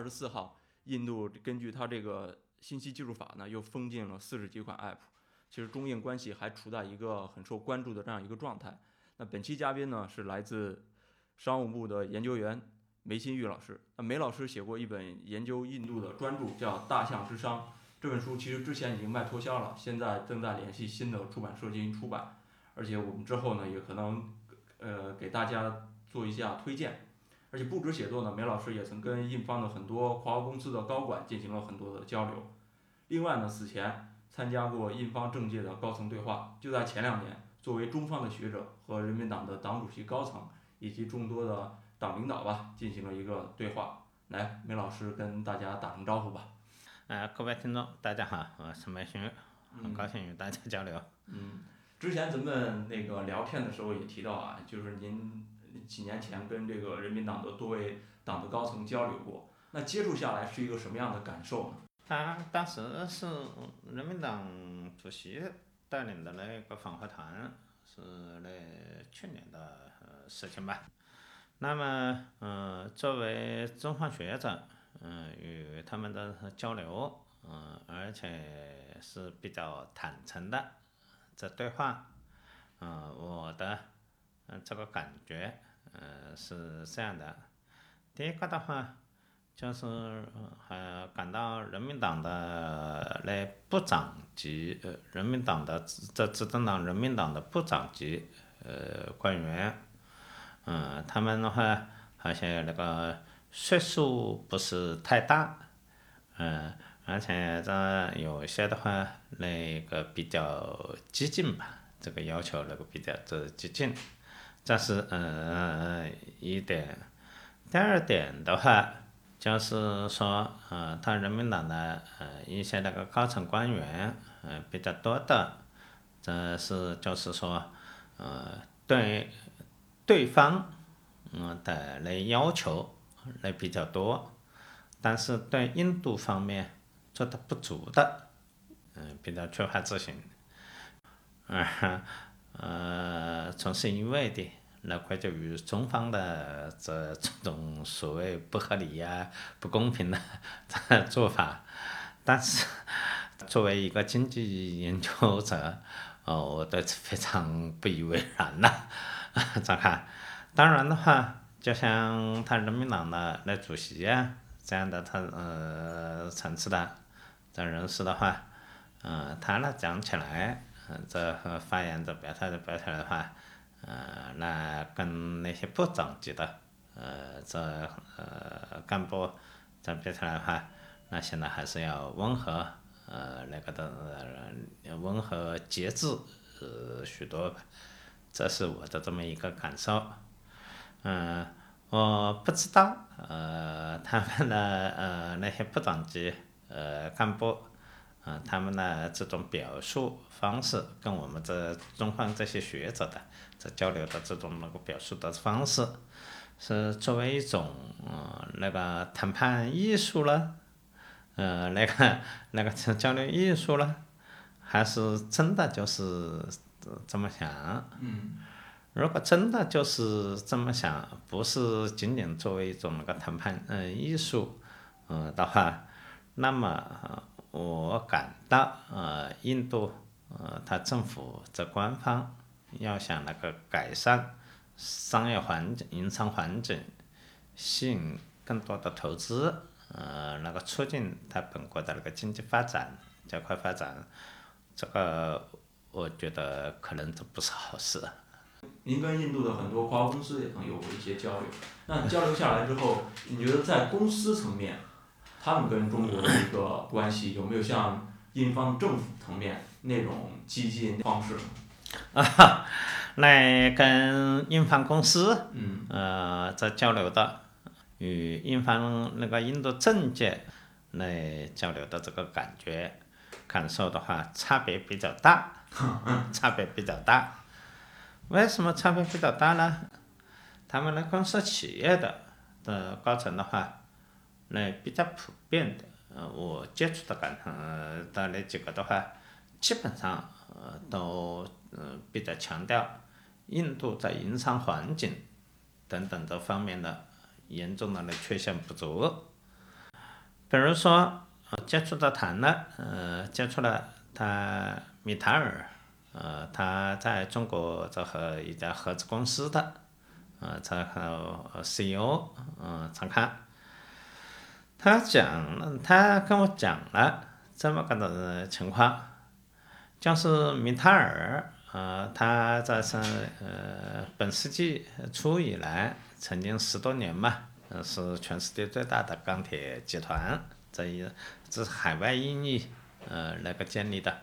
二十四号，印度根据它这个信息技术法呢，又封禁了四十几款 App。其实中印关系还处在一个很受关注的这样一个状态。那本期嘉宾呢是来自商务部的研究员梅新玉老师。那梅老师写过一本研究印度的专著，叫《大象之商》。这本书其实之前已经卖脱销了，现在正在联系新的出版社进行出版。而且我们之后呢，也可能呃给大家做一下推荐。而且不止写作呢，梅老师也曾跟印方的很多跨国公司的高管进行了很多的交流。另外呢，此前参加过印方政界的高层对话。就在前两年，作为中方的学者和人民党的党主席高层以及众多的党领导吧，进行了一个对话。来，梅老师跟大家打声招呼吧。呃，各位听众，大家好，我是梅勋，很高兴与大家交流。嗯，之前咱们那个聊天的时候也提到啊，就是您几年前跟这个人民党的多位党的高层交流过，那接触下来是一个什么样的感受呢？他当时是人民党主席带领的那个访华团，是那去年的呃事情吧。那么，呃，作为中方学者，嗯、与他们的交流，嗯、而且是比较坦诚的这对话，嗯、我的嗯、这个感觉，呃是这样的。第一个的话，就是呃感到人民党的那部长级呃，人民党的这执政党人民党的部长级呃官员，嗯，他们的话好像那个岁数不是太大，嗯，而且这有些的话那个比较激进吧，这个要求那个比较这激进，这是呃一点。第二点的话，就是说，呃，他人民党的呃一些那个高层官员，呃比较多的，这是就是说，呃，对对方，嗯的那要求那比较多，但是对印度方面做的不足的，嗯、比较缺乏自信，呃，呃，从是因为的。那归咎于中方的这这种所谓不合理呀、不公平的这 做法，但是作为一个经济研究者，哦，我对此非常不以为然呐。咋看？当然的话，就像他人民党的那主席呀、这样的他呃层次的这人士的话，嗯、他呢讲起来，这呃发言这表态的表态的话。呃，那跟那些部长级的，呃，这呃干部这表态的话，那现在还是要温和，呃，那个的、呃、温和节制，呃，许多吧，这是我的这么一个感受。嗯、我不知道，呃，他们的呃那些部长级呃干部，呃，他们的这种表述方式跟我们这中方这些学者的这交流的这种那个表述的方式，是作为一种呃那个谈判艺术了，呃那个 那个交流艺术了，还是真的就是这么想？嗯如果真的就是这么想，不是仅仅作为一种那个谈判呃艺术，呃的话，那么、呃、我感到呃印度呃它政府这官方要想那个改善商业环境、营商环境，吸引更多的投资，呃那个促进它本国的那个经济发展、加快发展，这个我觉得可能这不是好事。您跟印度的很多跨国公司也曾有过一些交流。那交流下来之后，你觉得在公司层面，他们跟中国的一个关系有没有像印方政府层面那种激进方式呢？啊，来跟印方公司嗯呃在交流的，与印方那个印度政界来交流的这个感觉感受的话，差别比较大，差别比较大。为什么差别比较大呢？他们的公司企业的的高层的话，那比较普遍的，呃，我接触的感呃的那几个的话，基本上呃都呃比较强调印度在营商环境等等这方面的严重的那缺陷不足。比如说，呃接触的谈了，呃，接触了他米塔尔，呃，他在中国这和一家合资公司的，呃，这和 CEO，嗯、常看，他讲了，他跟我讲了这么个的情况，就是米塔尔，呃，他在上呃本世纪初以来，曾经十多年嘛，呃是全世界最大的钢铁集团，这一这是海外英裔呃那个建立的，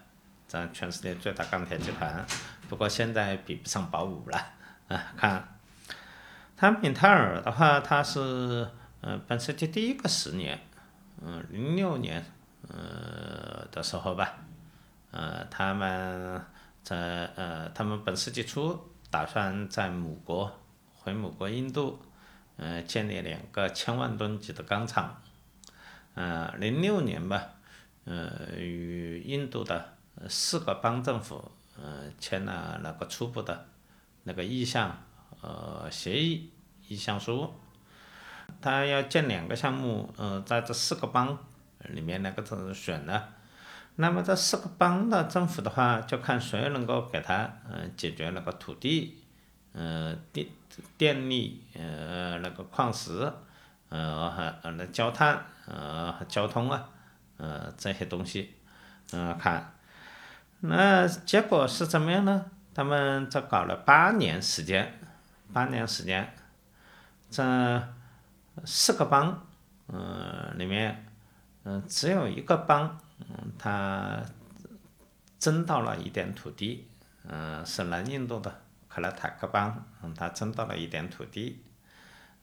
这全世界最大钢铁集团，不过现在比不上宝武了，啊，看，他米塔尔的话，他是呃本世纪第一个十年，嗯零六年呃的时候吧，呃他们在呃他们本世纪初打算在母国回母国印度，呃建立两个千万吨级的钢厂，呃零六年吧，呃与印度的四个邦政府呃签了那个初步的那个意向呃协议意向书，他要建两个项目，呃在这四个邦里面那个是选呢。那么这四个邦的政府的话，就看谁能够给他呃解决那个土地，呃电电力，呃那个矿石，呃还呃那焦炭，呃交通啊，呃这些东西，嗯、看，那结果是怎么样呢？他们这搞了八年时间，八年时间，这四个邦，呃里面，嗯、只有一个邦。嗯，他争到了一点土地，嗯、是南印度的克拉塔克邦，嗯，他争到了一点土地，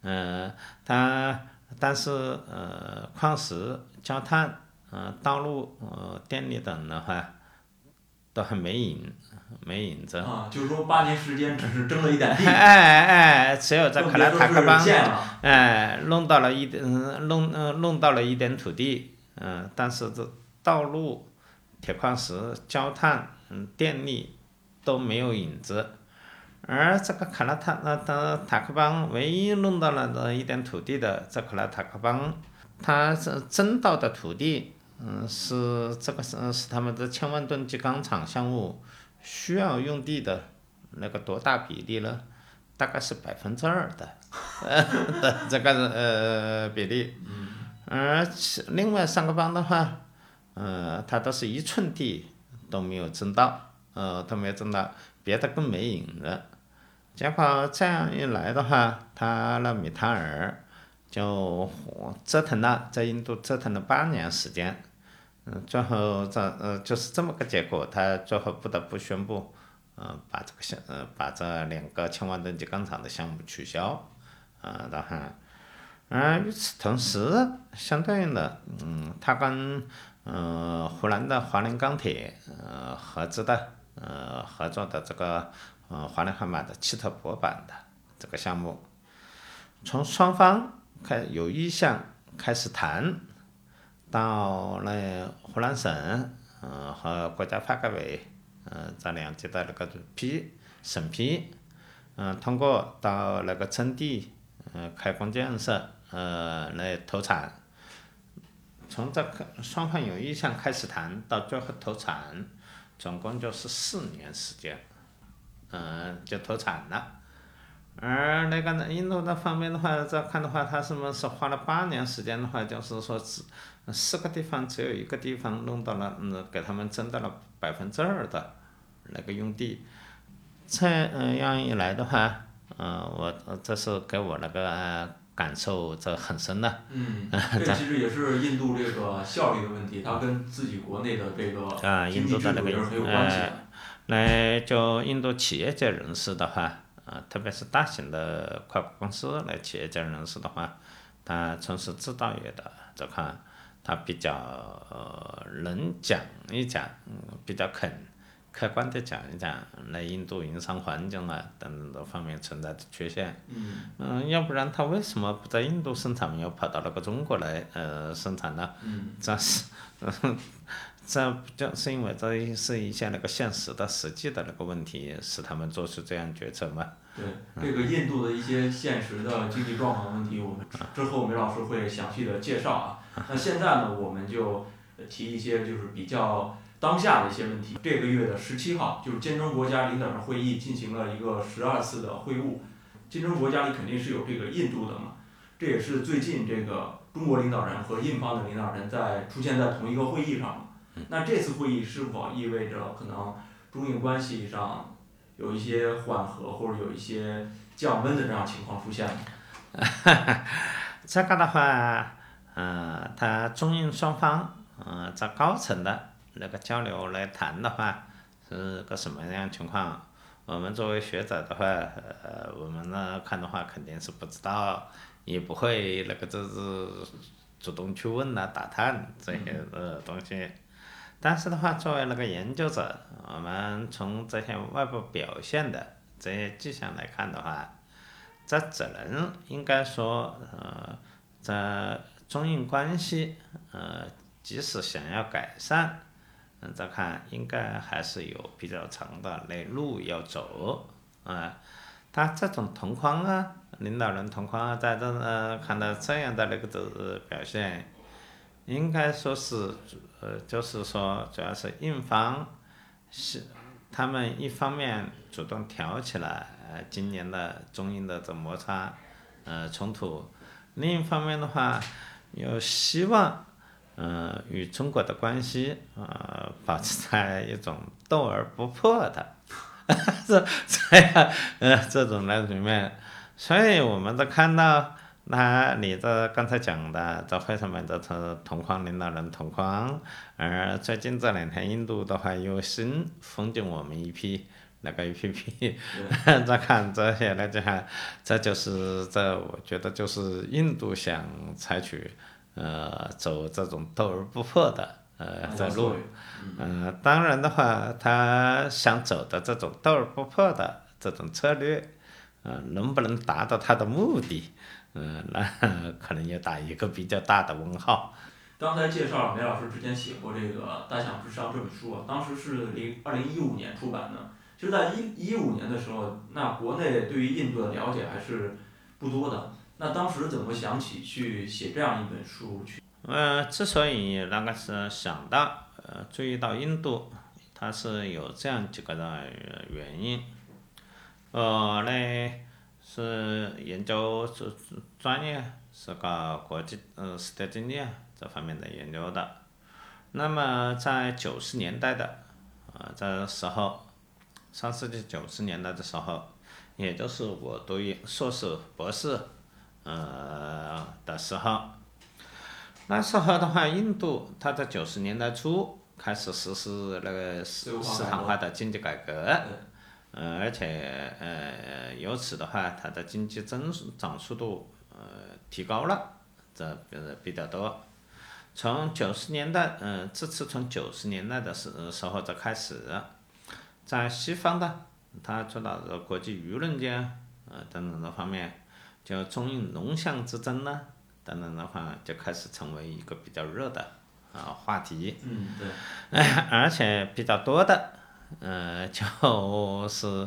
嗯、他但是呃，矿石、焦炭、呃，道路、呃，电力等的话，都还没引，没引子。啊，就是说八年时间只是争了一点地，哎哎，只有在克拉塔克邦。哎，弄到了一点，嗯弄嗯弄到了一点土地，嗯，但是这道路、铁矿石、焦炭、嗯电力都没有影子，而这个卡拉塔那的塔克邦唯一弄到了的一点土地的这克拉塔克邦，它是争到的土地，嗯，是这个是是他们的千万吨级钢厂项目需要用地的那个多大比例呢？大概是百分之二的。的这个呃比例，而且另外三个邦的话，呃，他都是一寸地都没有争到，呃，都没有争到，别的更没影了。结果这样一来的话，他那米塔尔就折腾了，在印度折腾了八年时间，嗯，最后这呃就是这么个结果，他最后不得不宣布，呃，把这个项呃把这两个千万吨级钢厂的项目取消。啊，然后，而与此同时，相对应的，嗯，他跟呃湖南的华菱钢铁呃合资的呃合作的这个呃华菱悍马的汽车薄板的这个项目，从双方开有意向开始谈，到那湖南省呃和国家发改委呃这两级的那个批审批，嗯、通过到那个征地。呃，开工建设，呃，来投产。从这个双方有意向开始谈，到最后投产，总共就是四年时间，嗯、就投产了。而那个呢，印度那方面的话，再看的话，他是不是花了八年时间的话，就是说只四个地方只有一个地方弄到了，嗯，给他们增到了百分之二的那个用地。这嗯样一来的话，嗯，我呃这是给我那个呃感受这很深的。嗯，这其实也是印度这个效率的问题，它跟自己国内的这个啊，经印度的那个有关系呃。，来就印度企业界人士的话，啊，特别是大型的跨国公司来企业界人士的话，他从事制造业的这块，他比较呃能讲一讲，嗯，比较肯客观的讲一讲，来印度营商环境啊等等的方面存在的缺陷。嗯嗯，要不然他为什么不在印度生产，要跑到那个中国来呃生产呢？嗯这是，这不就是因为这是一些那个现实的、实际的那个问题，使他们做出这样决策嘛？对，这个印度的一些现实的经济状况问题，我们之后梅老师会详细的介绍啊。那现在呢，我们就呃提一些就是比较当下的一些问题。这个月的十七号，就是金砖国家领导人会议进行了一个十二次的会晤。金砖国家里肯定是有这个印度的嘛，这也是最近这个中国领导人和印方的领导人在出现在同一个会议上嘛。那这次会议是否意味着可能中印关系上有一些缓和或者有一些降温的这样情况出现呢？这个的话，呃，他中印双方，呃，在高层的那个交流来谈的话，是个什么样情况？我们作为学者的话，呃，我们呢看的话肯定是不知道，也不会那个就是主动去问呐、打探这些呃东西。但是的话，作为那个研究者，我们从这些外部表现的这些迹象来看的话，这只能应该说，呃，这中印关系，呃，即使想要改善，嗯，再看应该还是有比较长的那路要走，啊、他这种同框啊，领导人同框啊，在这呃看到这样的那个的表现，应该说是，呃，就是说主要是印方是他们一方面主动挑起了呃今年的中印的这摩擦呃冲突，另一方面的话又希望呃与中国的关系呃保持在一种斗而不破的这 这样呃这种那里面，所以我们都看到。那你这刚才讲的，这会上面这是同框领导人同框，而最近这两天印度的话又新封禁我们一批那个 A P P，再看这些来讲，这就是这我觉得就是印度想采取呃走这种斗而不破的呃这路，呃当然的话，他想走的这种斗而不破的这种策略，呃能不能达到他的目的？嗯，那 可能要打一个比较大的问号。刚才介绍了梅老师之前写过这个《大象之殇》这本书啊，当时是零二零一五年出版的。其实，在一一五年的时候，那国内对于印度的了解还是不多的。那当时怎么想起去写这样一本书去？呃，之所以那个是想到呃注意到印度，它是有这样几个的原因。呃，嘞是研究专专业是搞国际呃时代经济这方面的研究的。那么在九十年代的呃这时候，上世纪九十年代的时候，也就是我读研硕士、博士呃的时候。那时候的话，印度它在九十年代初开始实施那个市市场化的经济改革，呃，而且呃，由此的话，它的经济增长速度呃提高了，这呃比较多。从九十年代，嗯、这次从九十年代的时时候才开始，在西方的，它主导的国际舆论间，呃等等的方面，就中印龙象之争呢，等等的话，就开始成为一个比较热的啊、话题。嗯，对，而且比较多的，呃，就是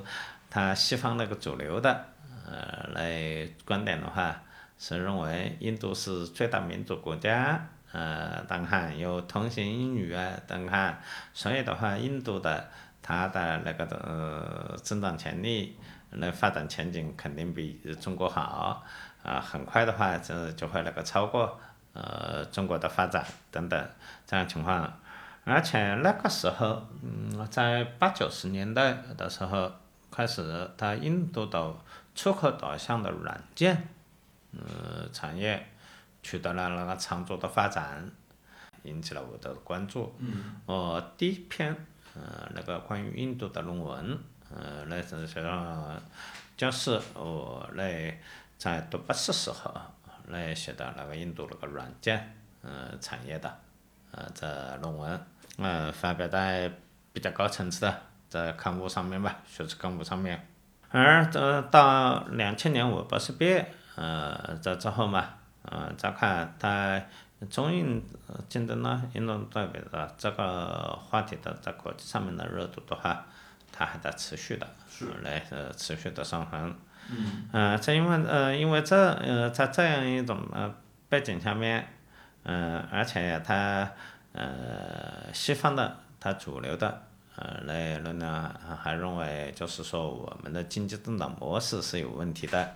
他西方那个主流的，呃，来观点的话，是认为印度是最大民主国家，呃，当看有通行英语啊，等看，所以的话，印度的它的那个的、呃、增长潜力，那发展前景肯定比中国好，啊、很快的话，这就会那个超过呃中国的发展等等这样情况。而且那个时候，嗯，在八九十年代的时候开始，它印度的出口导向的软件，呃，产业取得了那个长足的发展，引起了我的关注。嗯，我第一篇呃，那个关于印度的论文，呃，那是说，就是我来在读博士时候来写的那个印度那个软件，呃，产业的，呃，这论文，呃，发表在比较高层次的在刊物上面吧，学术刊物上面。而这到两千年我博士毕业，呃，这之后嘛，呃，再看他中印竞争呢，印度代表的这个话题的在国际上面的热度的话，它还在持续的，来呃持续的上升。嗯。呃，正因为呃因为这呃在这样一种呃背景下面，嗯，而且它呃西方的它主流的。呃，来论呢，还认为就是说我们的经济增长模式是有问题的。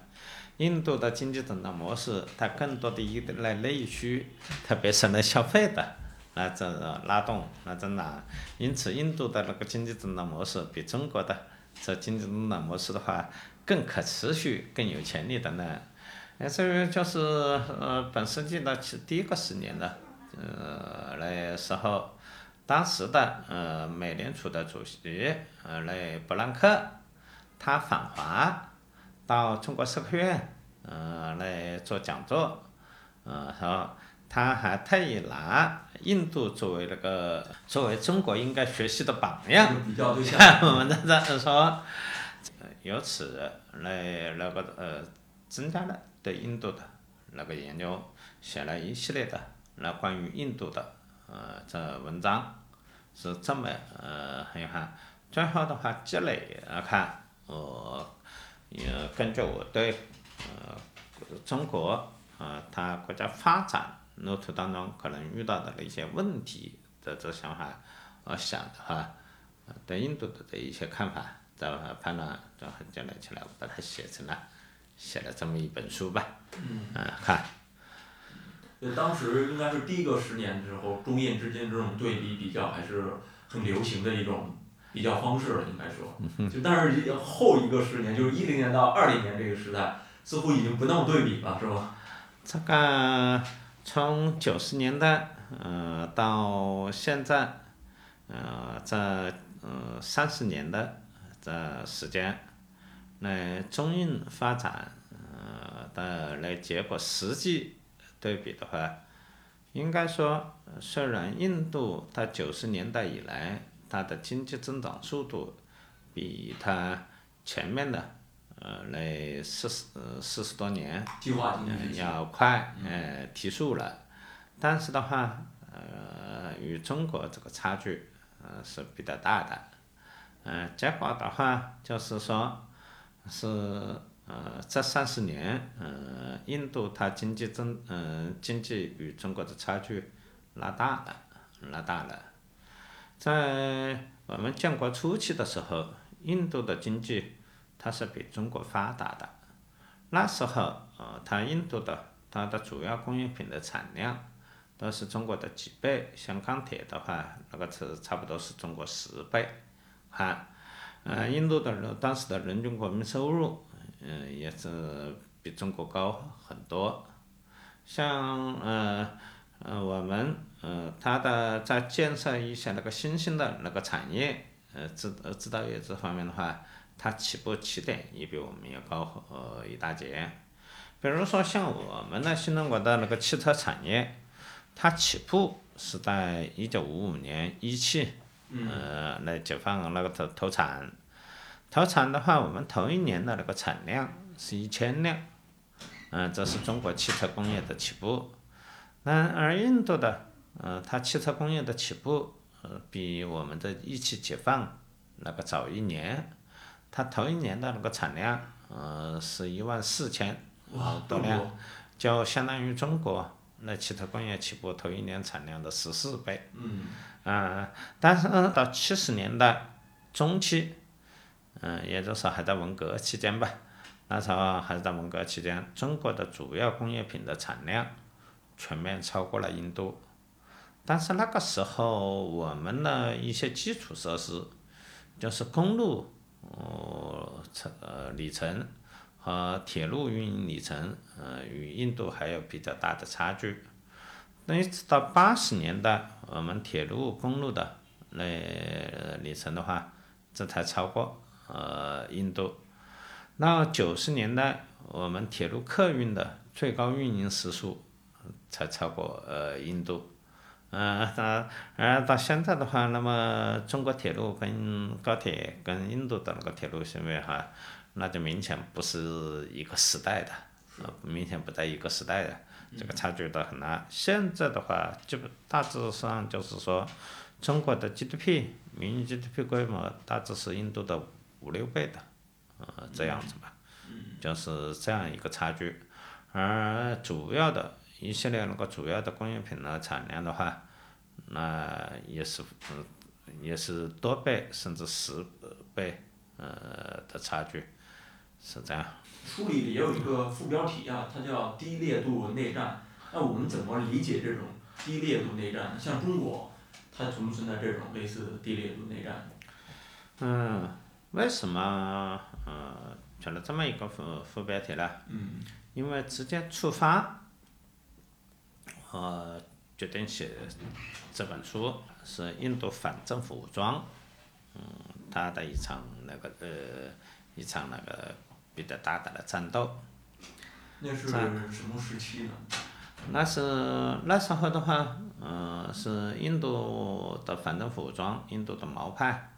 印度的经济增长模式，它更多的依赖内需，特别是来消费的，来这拉动来增长。因此，印度的那个经济增长模式比中国的这经济增长模式的话更可持续、更有潜力的呢。呃，这个就是呃本世纪的其第一个十年的呃那时候。当时的呃美联储的主席呃那伯南克，他访华到中国社科院呃来做讲座，呃说他还特意拿印度作为那个作为中国应该学习的榜样，比较对象。我们在这说，由此来那个呃增加了对印度的那个研究，写了一系列的那关于印度的呃这文章。是这么呃，很哈，最后的话积累来看，呃，也根据我对呃中国啊它国家发展路途当中可能遇到的一些问题的这想法，我想的话，对印度的这一些看法，再判断，就很简单起来，我把它写成了，写了这么一本书吧，嗯，看。对，当时应该是第一个十年之后，中印之间这种对比比较还是很流行的一种比较方式了，应该说。就但是后一个十年，就是一零年到二零年这个时代，似乎已经不那么对比了，是吧？这个从九十年代，呃，到现在，呃，这呃三十年的这时间，来中印发展，呃的来结果实际。对比的话，应该说，虽然印度它九十年代以来它的经济增长速度比它前面的呃那四十呃四十多年要快呃提速了，但是的话呃与中国这个差距呃是比较大的，嗯结果的话就是说是。呃，这三十年，呃，印度它经济增，嗯，经济与中国的差距拉大了，拉大了。在我们建国初期的时候，印度的经济它是比中国发达的。那时候，呃，它印度的它的主要工业品的产量都是中国的几倍，像钢铁的话，那个是差不多是中国十倍。哈，呃，印度的人当时的人均国民收入。嗯，也是比中国高很多，像呃呃我们呃它的在建设一些那个新兴的那个产业，呃制呃制造业这方面的话，它起步起点也比我们要高呃一大截。比如说像我们的新中国的那个汽车产业，它起步是在一九五五年一汽呃来解放那个投投产。投产的话，我们头一年的那个产量是一千辆，嗯，这是中国汽车工业的起步。那而印度的，呃，它汽车工业的起步，呃，比我们的一汽解放那个早一年，它头一年的那个产量，呃，是一万四千多辆，就相当于中国那汽车工业起步头一年产量的十四倍。嗯。啊，但是到七十年代中期。嗯，也就是说还在文革期间吧，那时候还是在文革期间，中国的主要工业品的产量全面超过了印度，但是那个时候我们的一些基础设施，就是公路，呃，程呃里程和铁路运营里程，呃，与印度还有比较大的差距。那一直到八十年代，我们铁路、公路的那里程的话，这才超过呃印度。到九十年代，我们铁路客运的最高运营时速才超过呃印度。嗯，到而到现在的话，那么中国铁路跟高铁跟印度的那个铁路线位哈，那就明显不是一个时代的，呃明显不在一个时代的，这个差距都很大。现在的话，基本大致上就是说，中国的 GDP 民营 GDP 规模大致是印度的五六倍的，呃，这样子吧，就是这样一个差距。而主要的一系列那个主要的工业品的产量的话，那也是嗯也是多倍甚至十倍呃的差距，是这样。书里也有一个副标题啊，它叫低烈度内战。那我们怎么理解这种低烈度内战呢？像中国，它存不存在这种类似的低烈度内战？嗯，为什么嗯选了这么一个副副标题呢？嗯因为直接触发，呃，决定写这本书是印度反政府武装，嗯，他的一场那个呃一场那个比较大的战斗。那是什么时期呢？那是那时候的话，嗯、是印度的反政府武装，印度的毛派，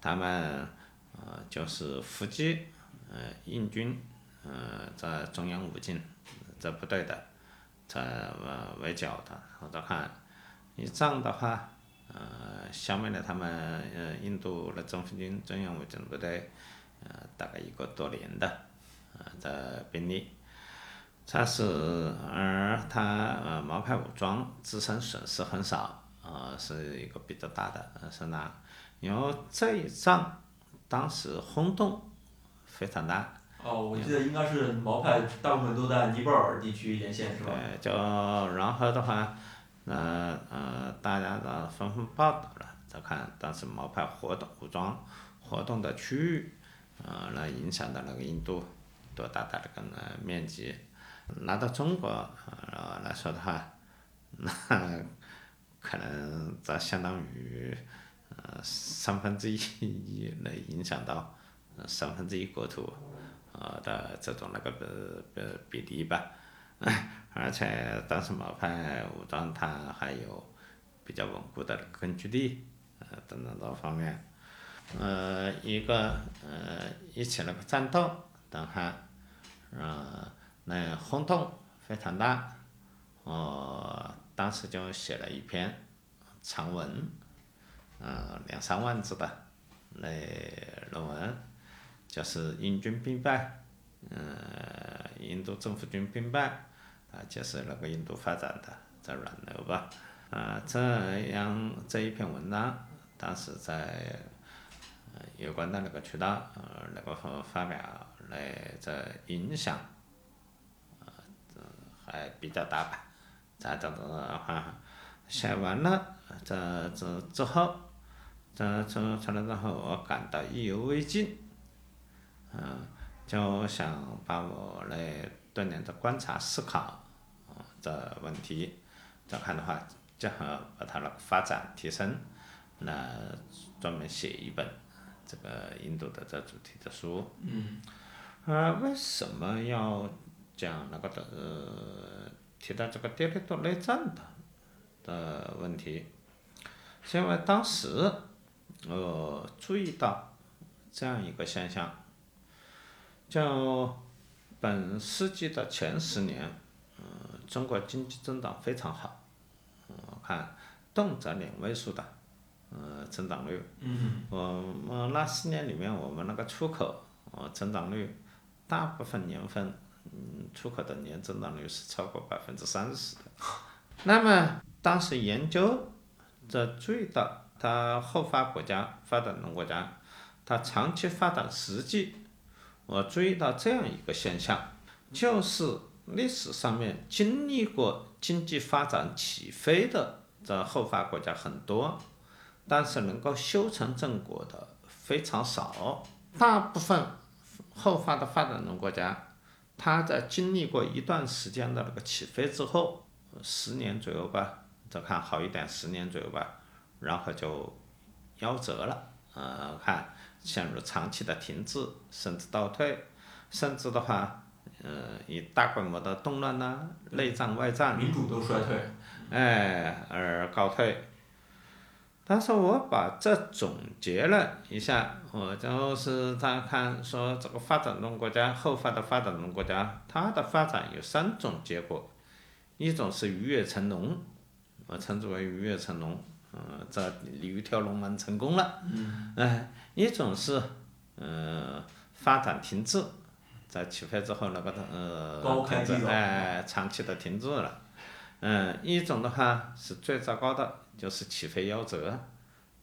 他们呃就是伏击呃印军，呃在中央武进这部队的，在围剿的，我再看一仗的话，呃消灭了他们呃印度的政府军中央武进部队，呃大概一个多年的呃的兵力。但是，而他呃毛派武装自身损失很少，呃是一个比较大的呃是那，因为这一仗当时轰动非常大，哦，我记得应该是毛派大部分都在尼泊尔地区沿线，是吧？对，就然后的话，呃呃大家的纷纷报道了，再看当时毛派活动武装活动的区域，呃来影响到那个印度多大的那个呃面积。拿到中国呃来说的话，那可能这相当于呃三分之一 来影响到呃三分之一国土呃的这种那个呃呃比例吧。而且当时毛派武装它还有比较稳固的根据地呃等等多方面，呃一个呃一起那个战斗，等哈呃那轰动非常大，我当时就写了一篇长文，呃两三万字的那论文，就是英军兵败，呃印度政府军兵败，啊就是那个印度发展的在软流吧，啊这样这一篇文章当时在呃有关的那个渠道呃那个发表来这影响。呃还比较大吧，这样子的话，写完了，这这之后，这这出来之后，我感到意犹未尽，嗯，就想把我来多年的观察思考，的，问题，再看的话，结合把它的发展提升，那专门写一本这个印度的这主题的书。嗯。啊，为什么要讲那个的呃提到这个第六度内战的的问题？是因为当时呃注意到这样一个现象，就本世纪的前十年，嗯、中国经济增长非常好，嗯我看动辄两位数的，呃增长率。嗯我们那四年里面，我们那个出口呃增长率，大部分年份，嗯，出口的年增长率是超过百分之三十的。那么当时研究，这注意到它后发国家、发展中国家，它长期发展实际，我注意到这样一个现象，就是历史上面经历过经济发展起飞的这后发国家很多，但是能够修成正果的非常少，大部分后发的发展中国家，它在经历过一段时间的那个起飞之后，十年左右吧，再看好一点，十年左右吧，然后就夭折了，呃，看陷入长期的停滞甚至倒退，甚至的话，呃，以大规模的动乱呐、内战外战，民主都衰退。哎，而告退。但是我把这总结了一下，我就是在看说这个发展中国家、后发的发展中国家，它的发展有三种结果，一种是鱼跃成龙，我称之为鱼跃成龙，嗯、这鲤鱼跳龙门成功了，嗯，哎，一种是，呃，发展停滞，在起飞之后那个呃哎，长期的停滞了。嗯，一种的话是最糟糕的，就是起飞夭折，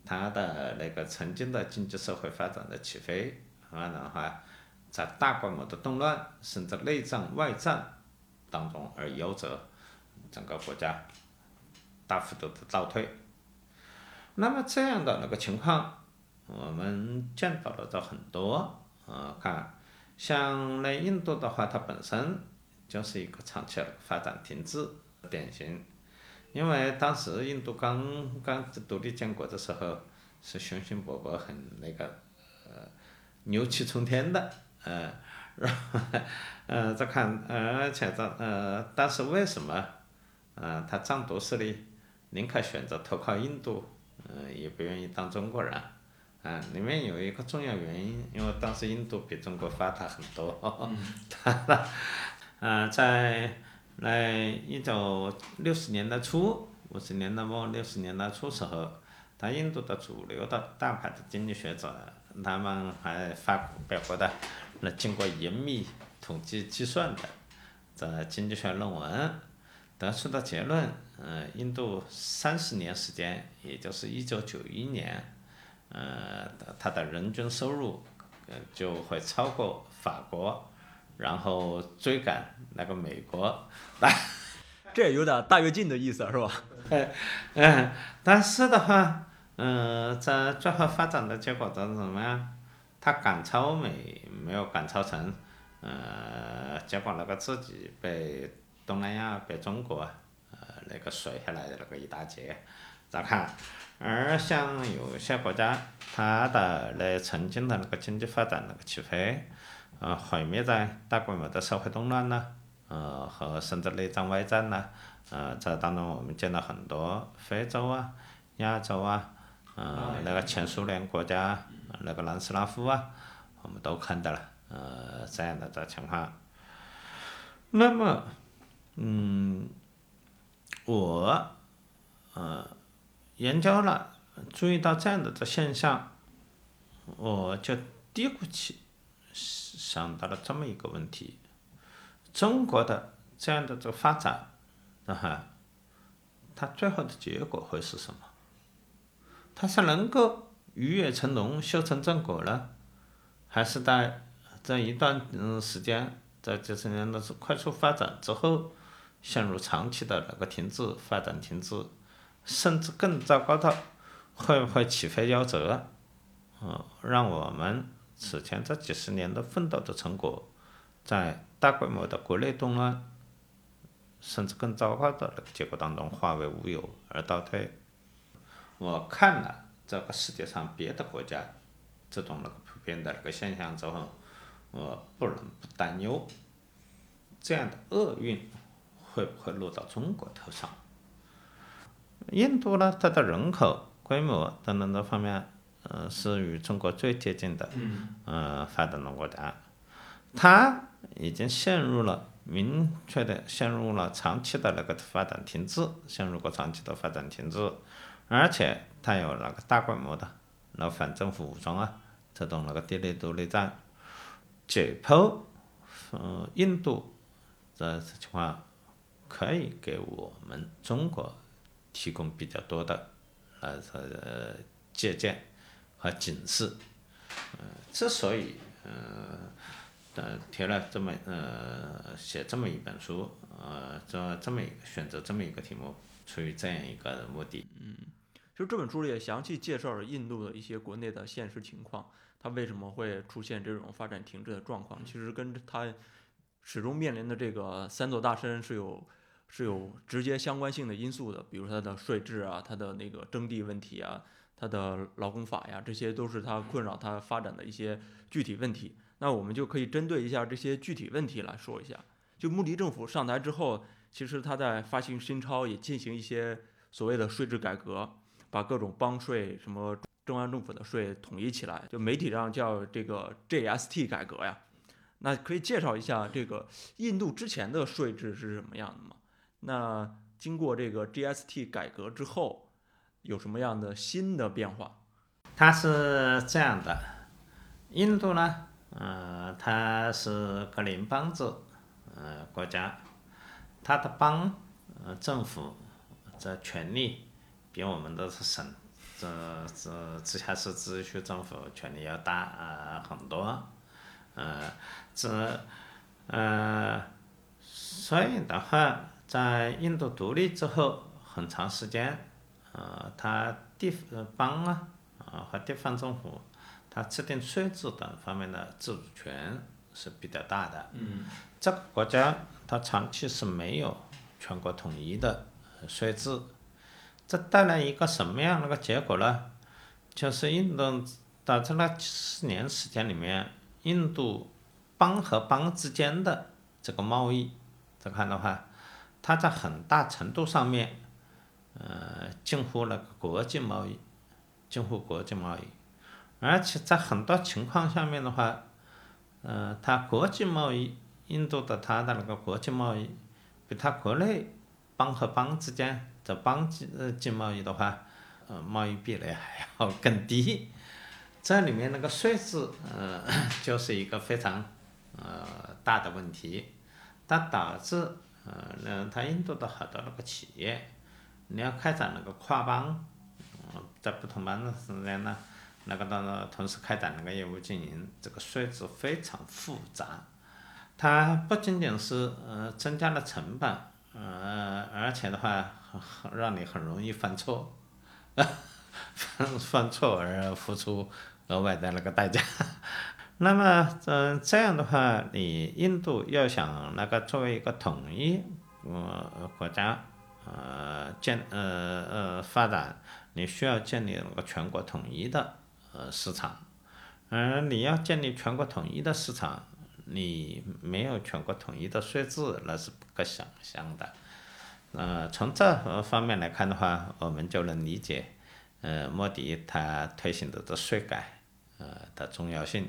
它的那个曾经的经济社会发展的起飞，完了的话，在大规模的动乱甚至内战外战当中而夭折，整个国家大幅度的倒退。那么这样的那个情况，我们见到了这很多，啊，看，像那印度的话，它本身就是一个长期的发展停滞典型，因为当时印度刚刚独立建国的时候是雄心勃勃，很那个呃牛气冲天的，呃，然后呃再看，而且这呃，但是为什么呃他藏独势力宁可选择投靠印度，呃也不愿意当中国人？啊，里面有一个重要原因，因为当时印度比中国发达很多，它，呃，在在一九六十年代初、五十年代末、六十年代初时候，他印度的主流的大牌的经济学者，他们还发表过的那经过严密统计计算的这经济学论文，得出的结论，呃，印度三十年时间，也就是一九九一年。呃，它的人均收入，呃，就会超过法国，然后追赶那个美国，这有点大跃进的意思，是吧？嗯，但是的话，嗯、在最后发展的结果是怎么样？他赶超美没有赶超成，呃，结果那个自己被东南亚被中国，呃，那个甩下来的那个一大截，咋看？而像有些国家，它的那曾经的那个经济发展那个起飞，呃，毁灭在大规模的社会动乱呐，呃，和甚至内战外战呐，呃，这当中我们见到很多非洲啊、亚洲啊，呃，那个前苏联国家，那个南斯拉夫啊，我们都看到了，呃，这样的这情况。那么，嗯，我，呃。研究了，注意到这样的这现象，我就嘀咕起，想到了这么一个问题：中国的这样的这个发展，啊哈，它最后的结果会是什么？它是能够鱼跃成龙、修成正果呢，还是在这一段嗯时间，在几十年的快速发展之后，陷入长期的那个停滞、发展停滞？甚至更糟糕的，会不会起飞夭折？嗯，让我们此前这几十年的奋斗的成果，在大规模的国内动乱，甚至更糟糕的结果当中化为乌有而倒退。我看了这个世界上别的国家这种那个普遍的那个现象之后，我不能不担忧，这样的厄运会不会落到中国头上？印度呢，它的人口规模等等这方面，呃，是与中国最接近的，呃，发展中国家，它已经陷入了明确的陷入了长期的那个发展停滞，陷入过长期的发展停滞，而且它有那个大规模的那反政府武装啊，这种那个地内独立战，解剖，呃，印度这情况可以给我们中国。提供比较多的呃呃借鉴和警示，呃，之所以呃呃提了这么呃写这么一本书，呃这这么一个选择这么一个题目，出于这样一个目的。嗯就这本书里也详细介绍了印度的一些国内的现实情况，它为什么会出现这种发展停滞的状况，其实跟它始终面临的这个三座大山是有是有直接相关性的因素的，比如它的税制啊，它的那个征地问题啊，它的劳工法呀，这些都是它困扰它发展的一些具体问题。那我们就可以针对一下这些具体问题来说一下。就穆迪政府上台之后，其实他在发行新钞，也进行一些所谓的税制改革，把各种帮税、什么中央政府的税统一起来，就媒体上叫这个 GST 改革呀。那可以介绍一下这个印度之前的税制是什么样的吗？那经过这个 GST 改革之后，有什么样的新的变化？它是这样的，印度呢，呃，它是个联邦制，呃，国家，它的邦，呃，政府这权力比我们的省，这这直辖市自治区政府权力要大啊、很多，呃，这，呃，所以的话，在印度独立之后很长时间，呃，它地方邦啊。啊，和地方政府，它制定税制等方面的自主权是比较大的。嗯，这个国家它长期是没有全国统一的税制，这带来一个什么样的个结果呢？就是印度导致那几十年时间里面，印度邦和邦之间的这个贸易，这看的话，它在很大程度上面，呃，近乎那个国际贸易。近乎国际贸易，而且在很多情况下面的话，呃，它国际贸易，印度的它的那个国际贸易，比它国内邦和邦之间的邦际呃经贸易的话，呃，贸易壁垒还要更低。这里面那个税制，呃，就是一个非常呃大的问题，它导致呃，那它印度的好多那个企业，你要开展那个跨邦。在不同邦的时间呢，那个当中同时开展那个业务经营，这个税制非常复杂，它不仅仅是呃增加了成本，呃而且的话很，让你很容易犯错，犯 犯错而付出额外的那个代价。那么嗯这样的话，你印度要想那个作为一个统一呃国家，呃建呃呃发展。你需要建立那个全国统一的呃市场，而你要建立全国统一的市场，你没有全国统一的税制，那是不可想象的。呃，从这方面来看的话，我们就能理解，呃，莫迪他推行的这税改，呃的重要性。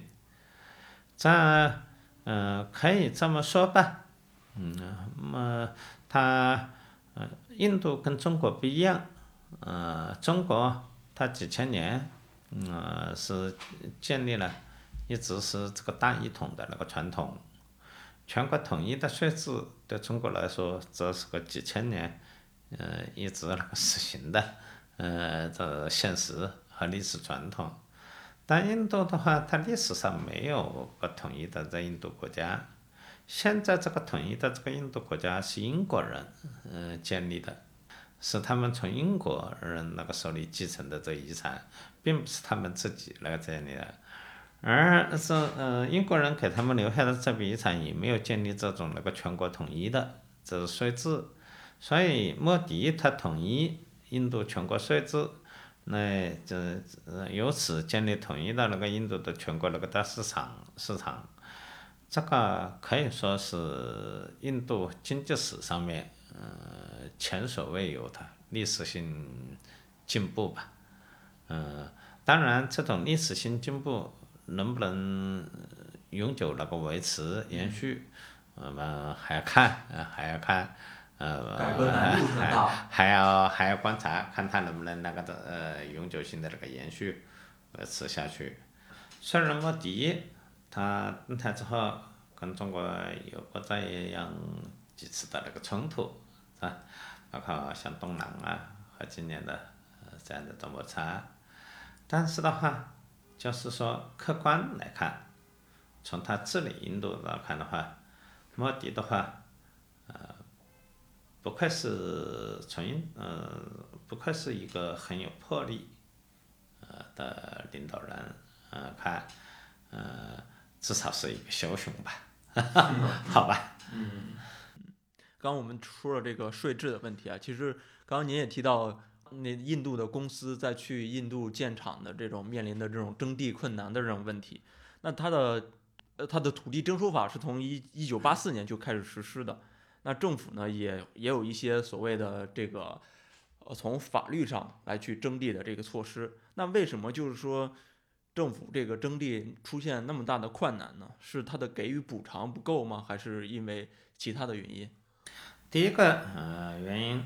这，嗯，可以这么说吧，嗯，那么他，呃，印度跟中国不一样。呃，中国它几千年，呃，是建立了，一直是这个大一统的那个传统，全国统一的税制对中国来说，这是个几千年，呃，一直那个实行的，呃，这现实和历史传统。但印度的话，它历史上没有个统一的这印度国家，现在这个统一的这个印度国家是英国人，嗯，建立的。是他们从英国人那个手里继承的这遗产，并不是他们自己那个建立的，而是呃英国人给他们留下的这笔遗产也没有建立这种那个全国统一的这是税制，所以莫迪他统一印度全国税制，那这由此建立统一的那个印度的全国那个大市场市场，这个可以说是印度经济史上面嗯。前所未有的历史性进步吧，嗯，当然这种历史性进步能不能永久那个维持延续，我们还要看，还要看，呃，还还要还要观察，看它能不能那个的呃永久性的那个延续维持下去。虽然莫迪他登台之后跟中国有过这样几次的那个冲突。啊，包括像东南啊和今年的呃这样的摩擦，但是的话，就是说客观来看，从他治理印度来看的话，莫迪的话，呃，不愧是从印呃不愧是一个很有魄力呃的领导人，呃看呃至少是一个枭雄吧，好吧。嗯刚我们说了这个税制的问题啊，其实刚刚您也提到，那印度的公司在去印度建厂的这种面临的这种征地困难的这种问题。那它的呃它的土地征收法是从一一九八四年就开始实施的。那政府呢也也有一些所谓的这个呃从法律上来去征地的这个措施。那为什么就是说政府这个征地出现那么大的困难呢？是它的给予补偿不够吗？还是因为其他的原因？第一个呃原因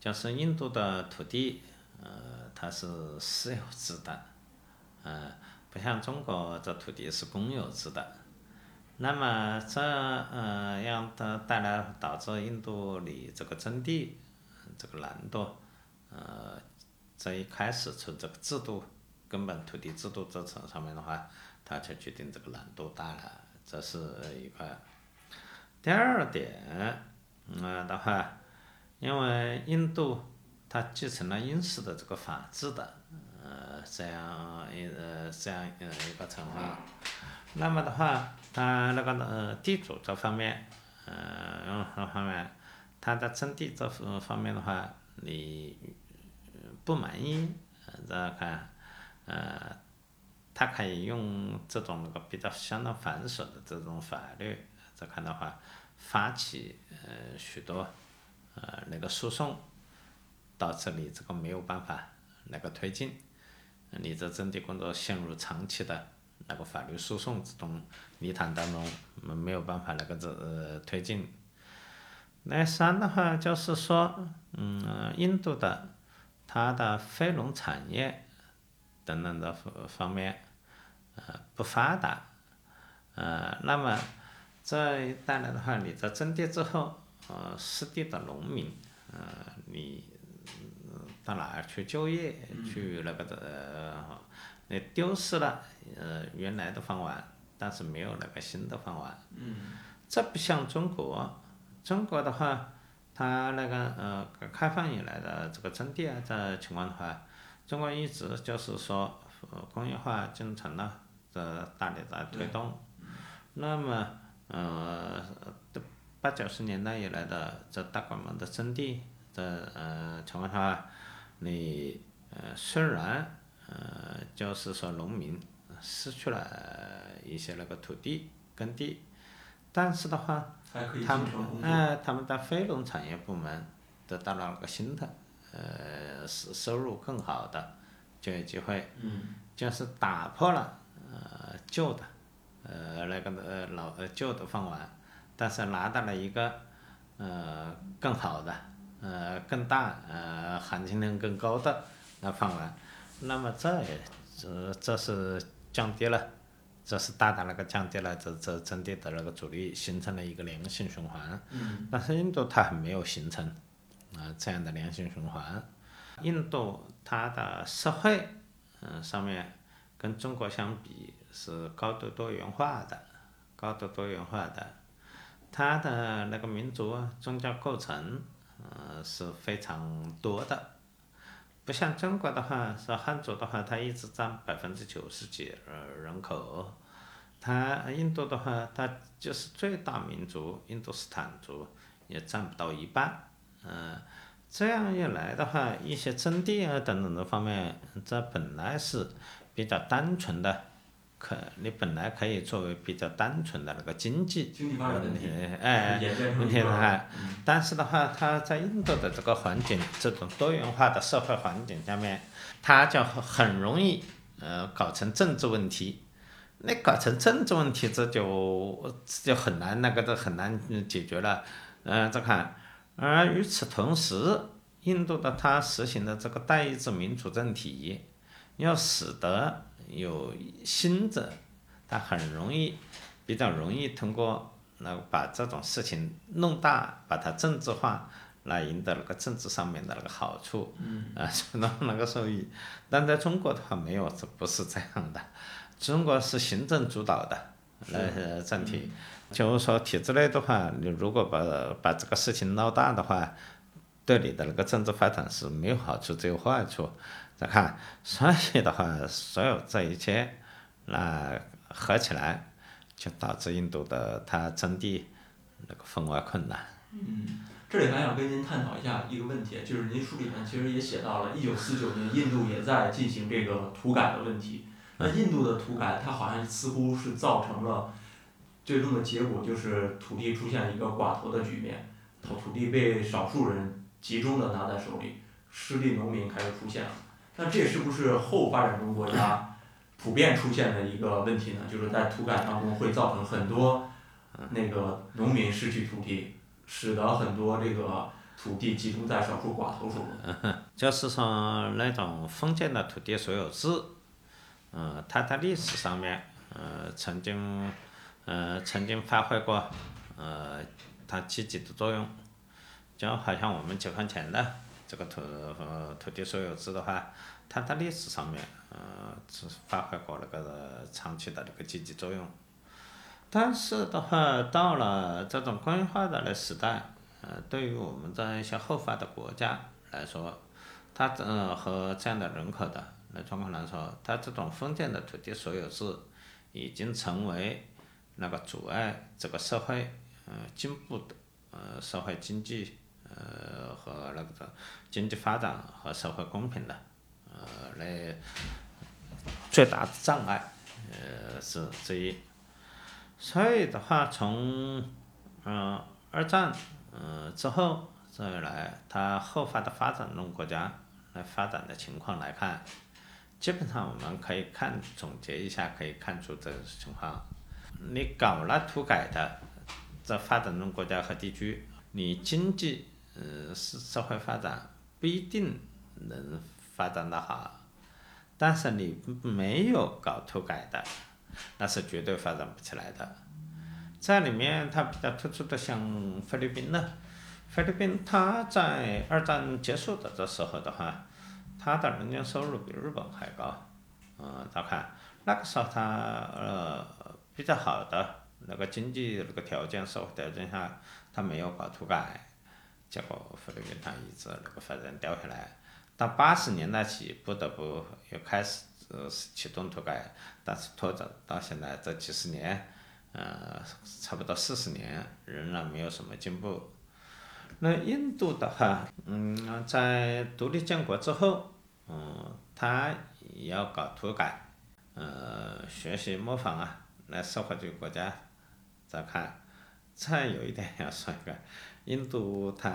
就是印度的土地呃它是私有制的，呃不像中国这土地是公有制的。那么这呃让它带来导致印度里这个征地这个难度，呃这一开始从这个制度根本土地制度这层上面的话，它就决定这个难度大了，这是一块。第二点，嗯的话，因为印度它继承了英式的这个法治的，呃这样一呃这样呃一个成分，那么的话，他那个呃地主这方面，呃这方面，他的征地这方方面的话，你不满意，这看，呃，他可以用这种那个比较相当繁琐的这种法律，这看的话，发起呃许多呃那个诉讼，导致你这个没有办法那个推进，你这征地工作陷入长期的那个法律诉讼之中泥潭当中，没没有办法那个这呃推进。那三的话就是说，嗯，印度的它的非农产业等等的方方面，呃不发达，呃那么这带来的话，你的征地之后，呃失地的农民，呃你到哪儿去就业？去那个的，呃你丢失了呃原来的饭碗，但是没有那个新的饭碗。这不像中国，中国的话，它那个呃开放以来的这个征地啊，这情况的话，中国一直就是说，呃工业化进程呢，这大力在推动。那么，呃，八九十年代以来的这大规模的征地的呃情况下，你呃虽然呃就是说农民失去了一些那个土地耕地，但是的话，他们哎，他们的非农产业部门得到了个新的，呃，收收入更好的就业机会，就是打破了呃旧的，呃那个呃老呃旧的饭碗，但是拿到了一个呃更好的，呃更大呃含金量更高的那饭碗，那么这也这这是降低了。这是大大那个降低了这这征地的那个阻力，形成了一个良性循环。但是印度它还没有形成啊这样的良性循环。印度它的社会嗯上面跟中国相比是高度多元化的，高度多元化的。它的那个民族宗教构成嗯是非常多的，不像中国的话，是汉族的话，它一直占百分之九十几呃人口。它印度的话，它就是最大民族印度斯坦族也占不到一半，嗯、这样一来的话，一些征地啊等等的方面，这本来是比较单纯的，可你本来可以作为比较单纯的那个经济经济发展问题哎，问题的一个话，但是的话，它在印度的这个环境，这种多元化的社会环境下面，它就很容易呃搞成政治问题。那搞成政治问题，这就这就很难那个的很难嗯解决了。嗯、再看，而与此同时，印度的它实行的这个代议制民主政体，要使得有心者，他很容易，比较容易通过那把这种事情弄大，把它政治化，来赢得那个政治上面的那个好处，啊，受到那个收益。但在中国的话，没有，这不是这样的。中国是行政主导的呃政体，就是说体制内的话，你如果把把这个事情闹大的话，对你的那个政治发展是没有好处，只有坏处。再看，所以的话，所有这一切，那合起来，就导致印度的它征地那个分外困难。嗯这里还想跟您探讨一下一个问题，就是您书里面其实也写到了，一九四九年印度也在进行这个土改的问题。那印度的土改，它好像似乎是造成了最终的结果，就是土地出现一个寡头的局面，土土地被少数人集中的拿在手里，失地农民开始出现了。那这是不是后发展中国家普遍出现的一个问题呢？就是在土改当中会造成很多那个农民失去土地，使得很多这个土地集中在少数寡头手中。就是说那种封建的土地所有制，嗯，它在历史上面，呃，曾经，呃，曾经发挥过，呃，它积极的作用。就好像我们解放前的这个土呃土地所有制的话，它在历史上面，呃，是发挥过那个长期的那个积极作用。但是的话，到了这种工业化的那时代，呃，对于我们这样一些后发的国家来说，它呃和这样的人口的那状况来说，它这种封建的土地所有制已经成为那个阻碍这个社会呃进步的呃社会经济呃和那个经济发展和社会公平的呃那最大的障碍呃是之一。所以的话，从嗯二战嗯之后再来，它后发的发展中国家来发展的情况来看，基本上我们可以看总结一下，可以看出这个情况。你搞了土改的，在发展中国家和地区，你经济嗯是社会发展不一定能发展的好，但是你没有搞土改的。那是绝对发展不起来的。在里面，它比较突出的像菲律宾呢，菲律宾它在二战结束的这时候的话，它的人均收入比日本还高。嗯，大看那个时候它呃比较好的那个经济那个条件、社会条件下，它没有搞土改，结果菲律宾它一直那个发展掉下来。到八十年代起，不得不又开始呃启动土改。但是拖着到现在这几十年，呃，差不多四十年，仍然没有什么进步。那印度的话，嗯，在独立建国之后，嗯，他也要搞土改，呃，学习模仿啊，那社会主义国家，再看，再有一点要说一个，印度它，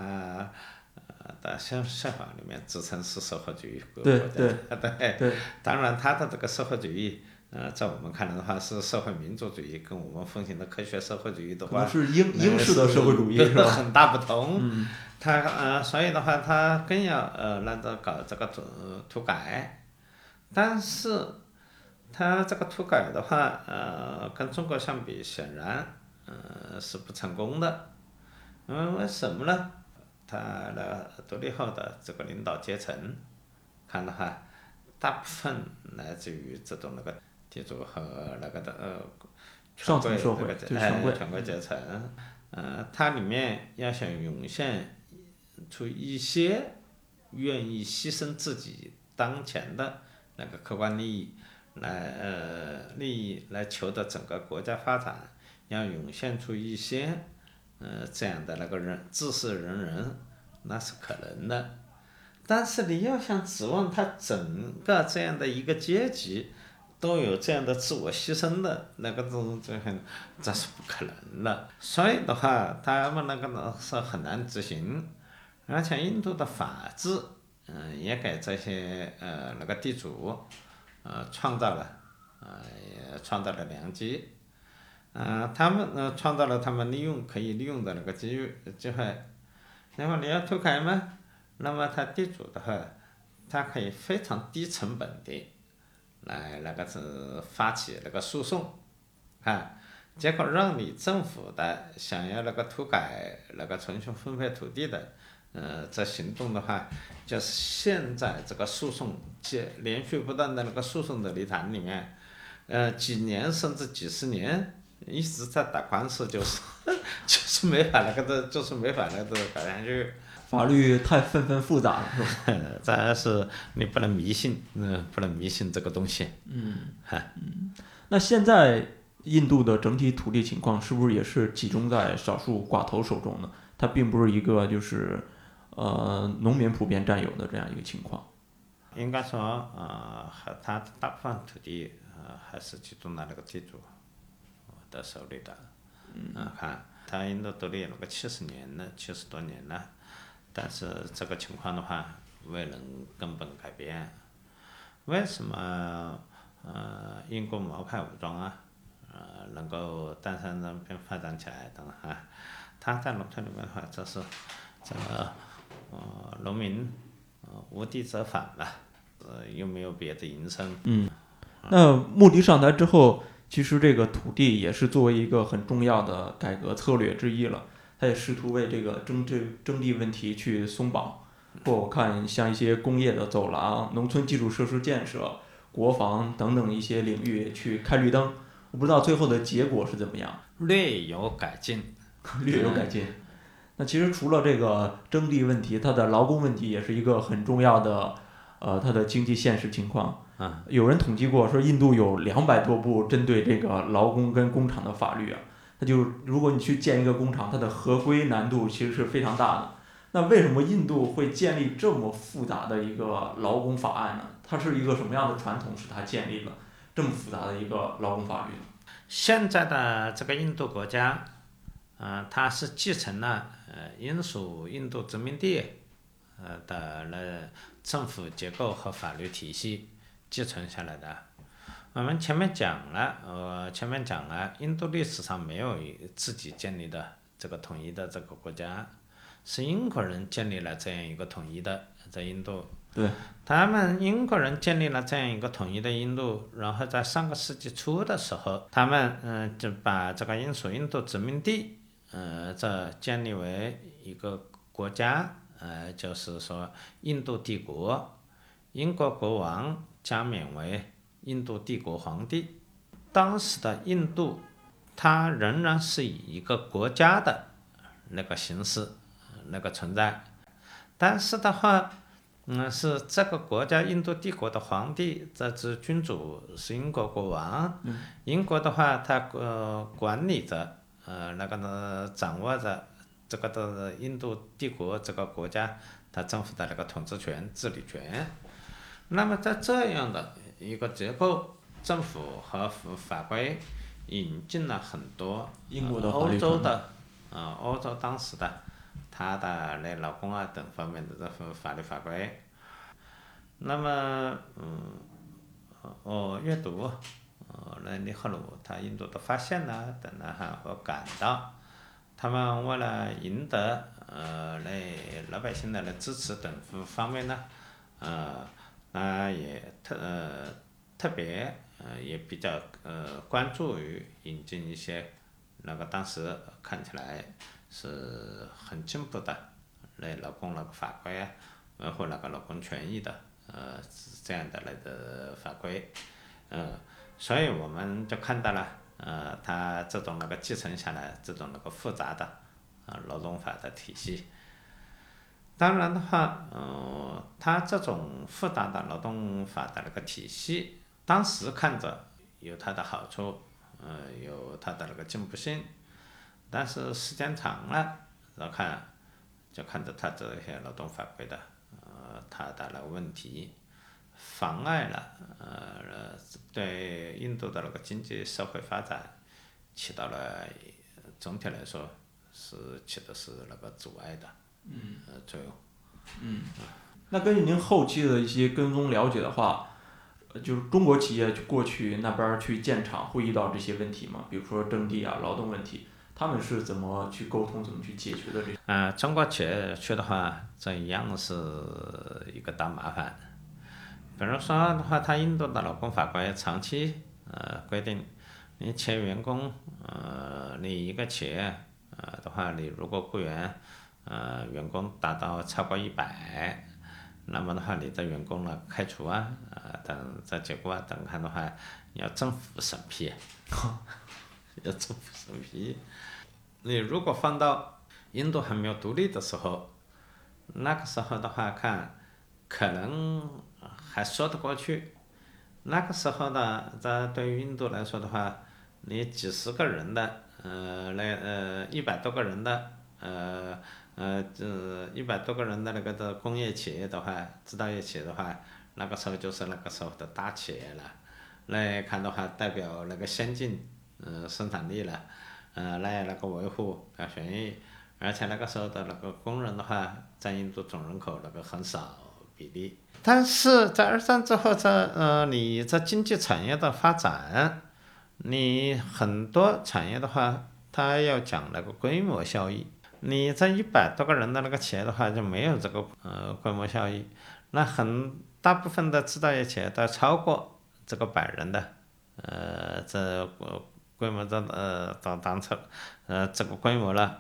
呃，的宪宪法里面自称是社会主义国家，对 对对，当然它的这个社会主义。呃，在我们看来的话，是社会民主主义跟我们奉行的科学社会主义的话，是英英式的社会主义是吧？很大不同。嗯。他呃，所以的话，它更要呃，那个搞这个土土改，但是，它这个土改的话，呃，跟中国相比，显然，呃，是不成功的。嗯，为什么呢？他的独立后的这个领导阶层，看的话，大部分来自于这种那个。地主和那个的呃，权贵这个哎，权贵阶层，呃，它里面要想涌现出一些愿意牺牲自己当前的那个客观利益来呃利益来求得整个国家发展，要涌现出一些呃这样的那个人志士仁人，那是可能的，但是你要想指望他整个这样的一个阶级。都有这样的自我牺牲的那个种，这很，这是不可能的。所以的话，他们那个呢是很难执行，而且印度的法治，嗯，也给这些呃那个地主，呃创造了，呃也创造了良机，嗯，他们呃创造了他们利用可以利用的那个机遇机会。那么你要土改吗？那么他地主的话，他可以非常低成本的。来那个是发起那个诉讼，啊，结果让你政府的想要那个土改那个重新分配土地的，呃，这行动的话，就是现在这个诉讼接连续不断的那个诉讼的泥潭里面，呃，几年甚至几十年一直在打官司，就是 就是没法那个的，就是没法那个反正就。法律太纷纷复杂了，是吧？再是你不能迷信，嗯，不能迷信这个东西。嗯，嗯，那现在印度的整体土地情况是不是也是集中在少数寡头手中呢？它并不是一个就是呃农民普遍占有的这样一个情况。应该说，呃，还它大部分土地，呃，还是集中在那个地主的手里的。嗯。看，它印度独立那个七十年了，七十多年了，但是这个情况的话，未能根本改变。为什么呃英国毛派武装啊，呃能够诞生人并发展起来的啊？它在农村里面的话，就是这个呃农民。无地则返了，呃，又没有别的营生。嗯，那穆迪上台之后，其实这个土地也是作为一个很重要的改革策略之一了。他也试图为这个征这征地问题去松绑。不，我看像一些工业的走廊、农村基础设施建设、国防等等一些领域去开绿灯。我不知道最后的结果是怎么样。略有改进，略有改进。那其实除了这个征地问题，它的劳工问题也是一个很重要的，呃，它的经济现实情况。啊，有人统计过说，印度有两百多部针对这个劳工跟工厂的法律啊。它就如果你去建一个工厂，它的合规难度其实是非常大的。那为什么印度会建立这么复杂的一个劳工法案呢？它是一个什么样的传统使它建立了这么复杂的一个劳工法律呢？现在的这个印度国家，嗯，它是继承了。呃，英属印度殖民地，呃的那政府结构和法律体系继承下来的。我们前面讲了，呃，前面讲了，印度历史上没有自己建立的这个统一的这个国家，是英国人建立了这样一个统一的在印度。对。他们英国人建立了这样一个统一的印度，然后在上个世纪初的时候，他们嗯就把这个英属印度殖民地。呃，这建立为一个国家，呃，就是说印度帝国，英国国王加冕为印度帝国皇帝。当时的印度，它仍然是以一个国家的那个形式那个存在，但是的话，嗯，是这个国家印度帝国的皇帝，这支君主是英国国王。英国的话，它呃管理着。呃，那个呢，掌握着这个的印度帝国这个国家，它政府的那个统治权、治理权。那么在这样的一个结构，政府和法规引进了很多英国的欧洲的，啊，欧洲当时的他的那劳工啊等方面的这份法律法规。那么，嗯，哦，阅读。哦，那尼赫鲁他印度的发现呢，等等哈，我感到，他们为了赢得呃那老百姓的那支持等方面呢，呃，那也特呃特别呃也比较呃关注于引进一些那个当时看起来是很进步的那劳工那个法规啊，维护那个劳工权益的呃这样的那个法规，嗯。所以我们就看到了，呃，他这种那个继承下来这种那个复杂的，啊，劳动法的体系。当然的话，嗯，他这种复杂的劳动法的那个体系，当时看着有它的好处，呃，有它的那个进步性，但是时间长了，然后看，就看着它这些劳动法规的，呃，它的那个问题。妨碍了，呃，对印度的那个经济社会发展起到了总体来说是起的是那个阻碍的，呃作用。嗯。那根据您后期的一些跟踪了解的话，就是中国企业过去那边去建厂会遇到这些问题吗？比如说征地啊、劳动问题，他们是怎么去沟通、怎么去解决的？这？啊，中国企业去的话，这一样是一个大麻烦。比如说的话，他印度的劳工法规长期呃规定，你企业员工呃你一个企业呃的话，你如果雇员呃员工达到超过一百，那么的话你的员工呢开除啊呃等这结果啊等看的话要政府审批，要政府审批。你如果放到印度还没有独立的时候，那个时候的话看可能。还说得过去，那个时候呢，在对于印度来说的话，你几十个人的，呃，那呃一百多个人的，呃呃，这一百多个人的那个的工业企业的话，制造业企业的话，那个时候就是那个时候的大企业了。来看的话，代表那个先进呃生产力了，嗯来那个维护啊，权益，而且那个时候的那个工人的话，在印度总人口那个很少比例。但是在二战之后，这呃你这经济产业的发展，你很多产业的话，它要讲那个规模效益。你这一百多个人的那个企业的话，就没有这个呃规模效益。那很大部分的制造业企业都超过这个百人的，呃，这规模的呃当当成呃这个规模了。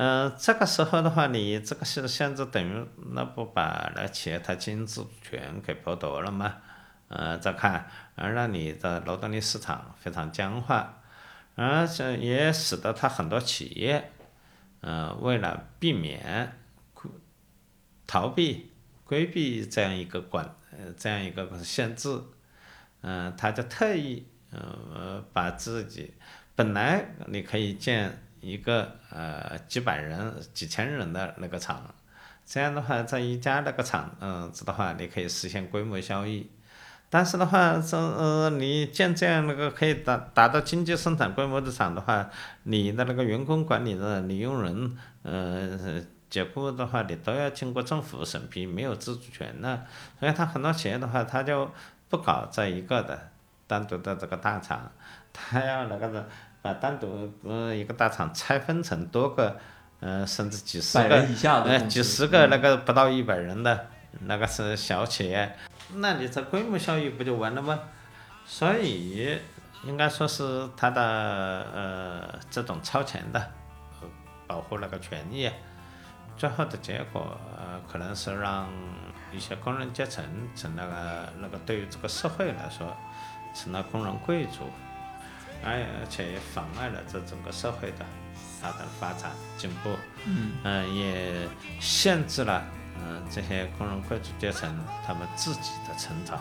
嗯，这个时候的话，你这个是限制等于那不把那企业它经营自主权给剥夺了吗？呃，再看，而让你的劳动力市场非常僵化，而且也使得它很多企业，呃，为了避免逃避、规避这样一个管呃这样一个限制，嗯，他就特意呃把自己本来你可以建一个呃几百人、几千人的那个厂，这样的话在一家那个厂嗯子的话，你可以实现规模效益。但是的话，这呃，你建这样那个可以达达到经济生产规模的厂的话，你的那个员工管理的你用人，呃，解雇的话，你都要经过政府审批，没有自主权的。所以，他很多企业的话，他就不搞这一个的单独的这个大厂，他要那个的把单独呃一个大厂拆分成多个，呃，甚至几十个，百人以下的呃，几十个那个不到一百人的，那个是小企业。那你这规模效益不就完了吗？所以应该说是他的呃这种超前的呃保护那个权益，最后的结果呃可能是让一些工人阶层成那个那个对于这个社会来说成了工人贵族，而且也妨碍了这整个社会的它的发展进步，嗯、也限制了。嗯，这些工人贵族阶层他们自己的成长。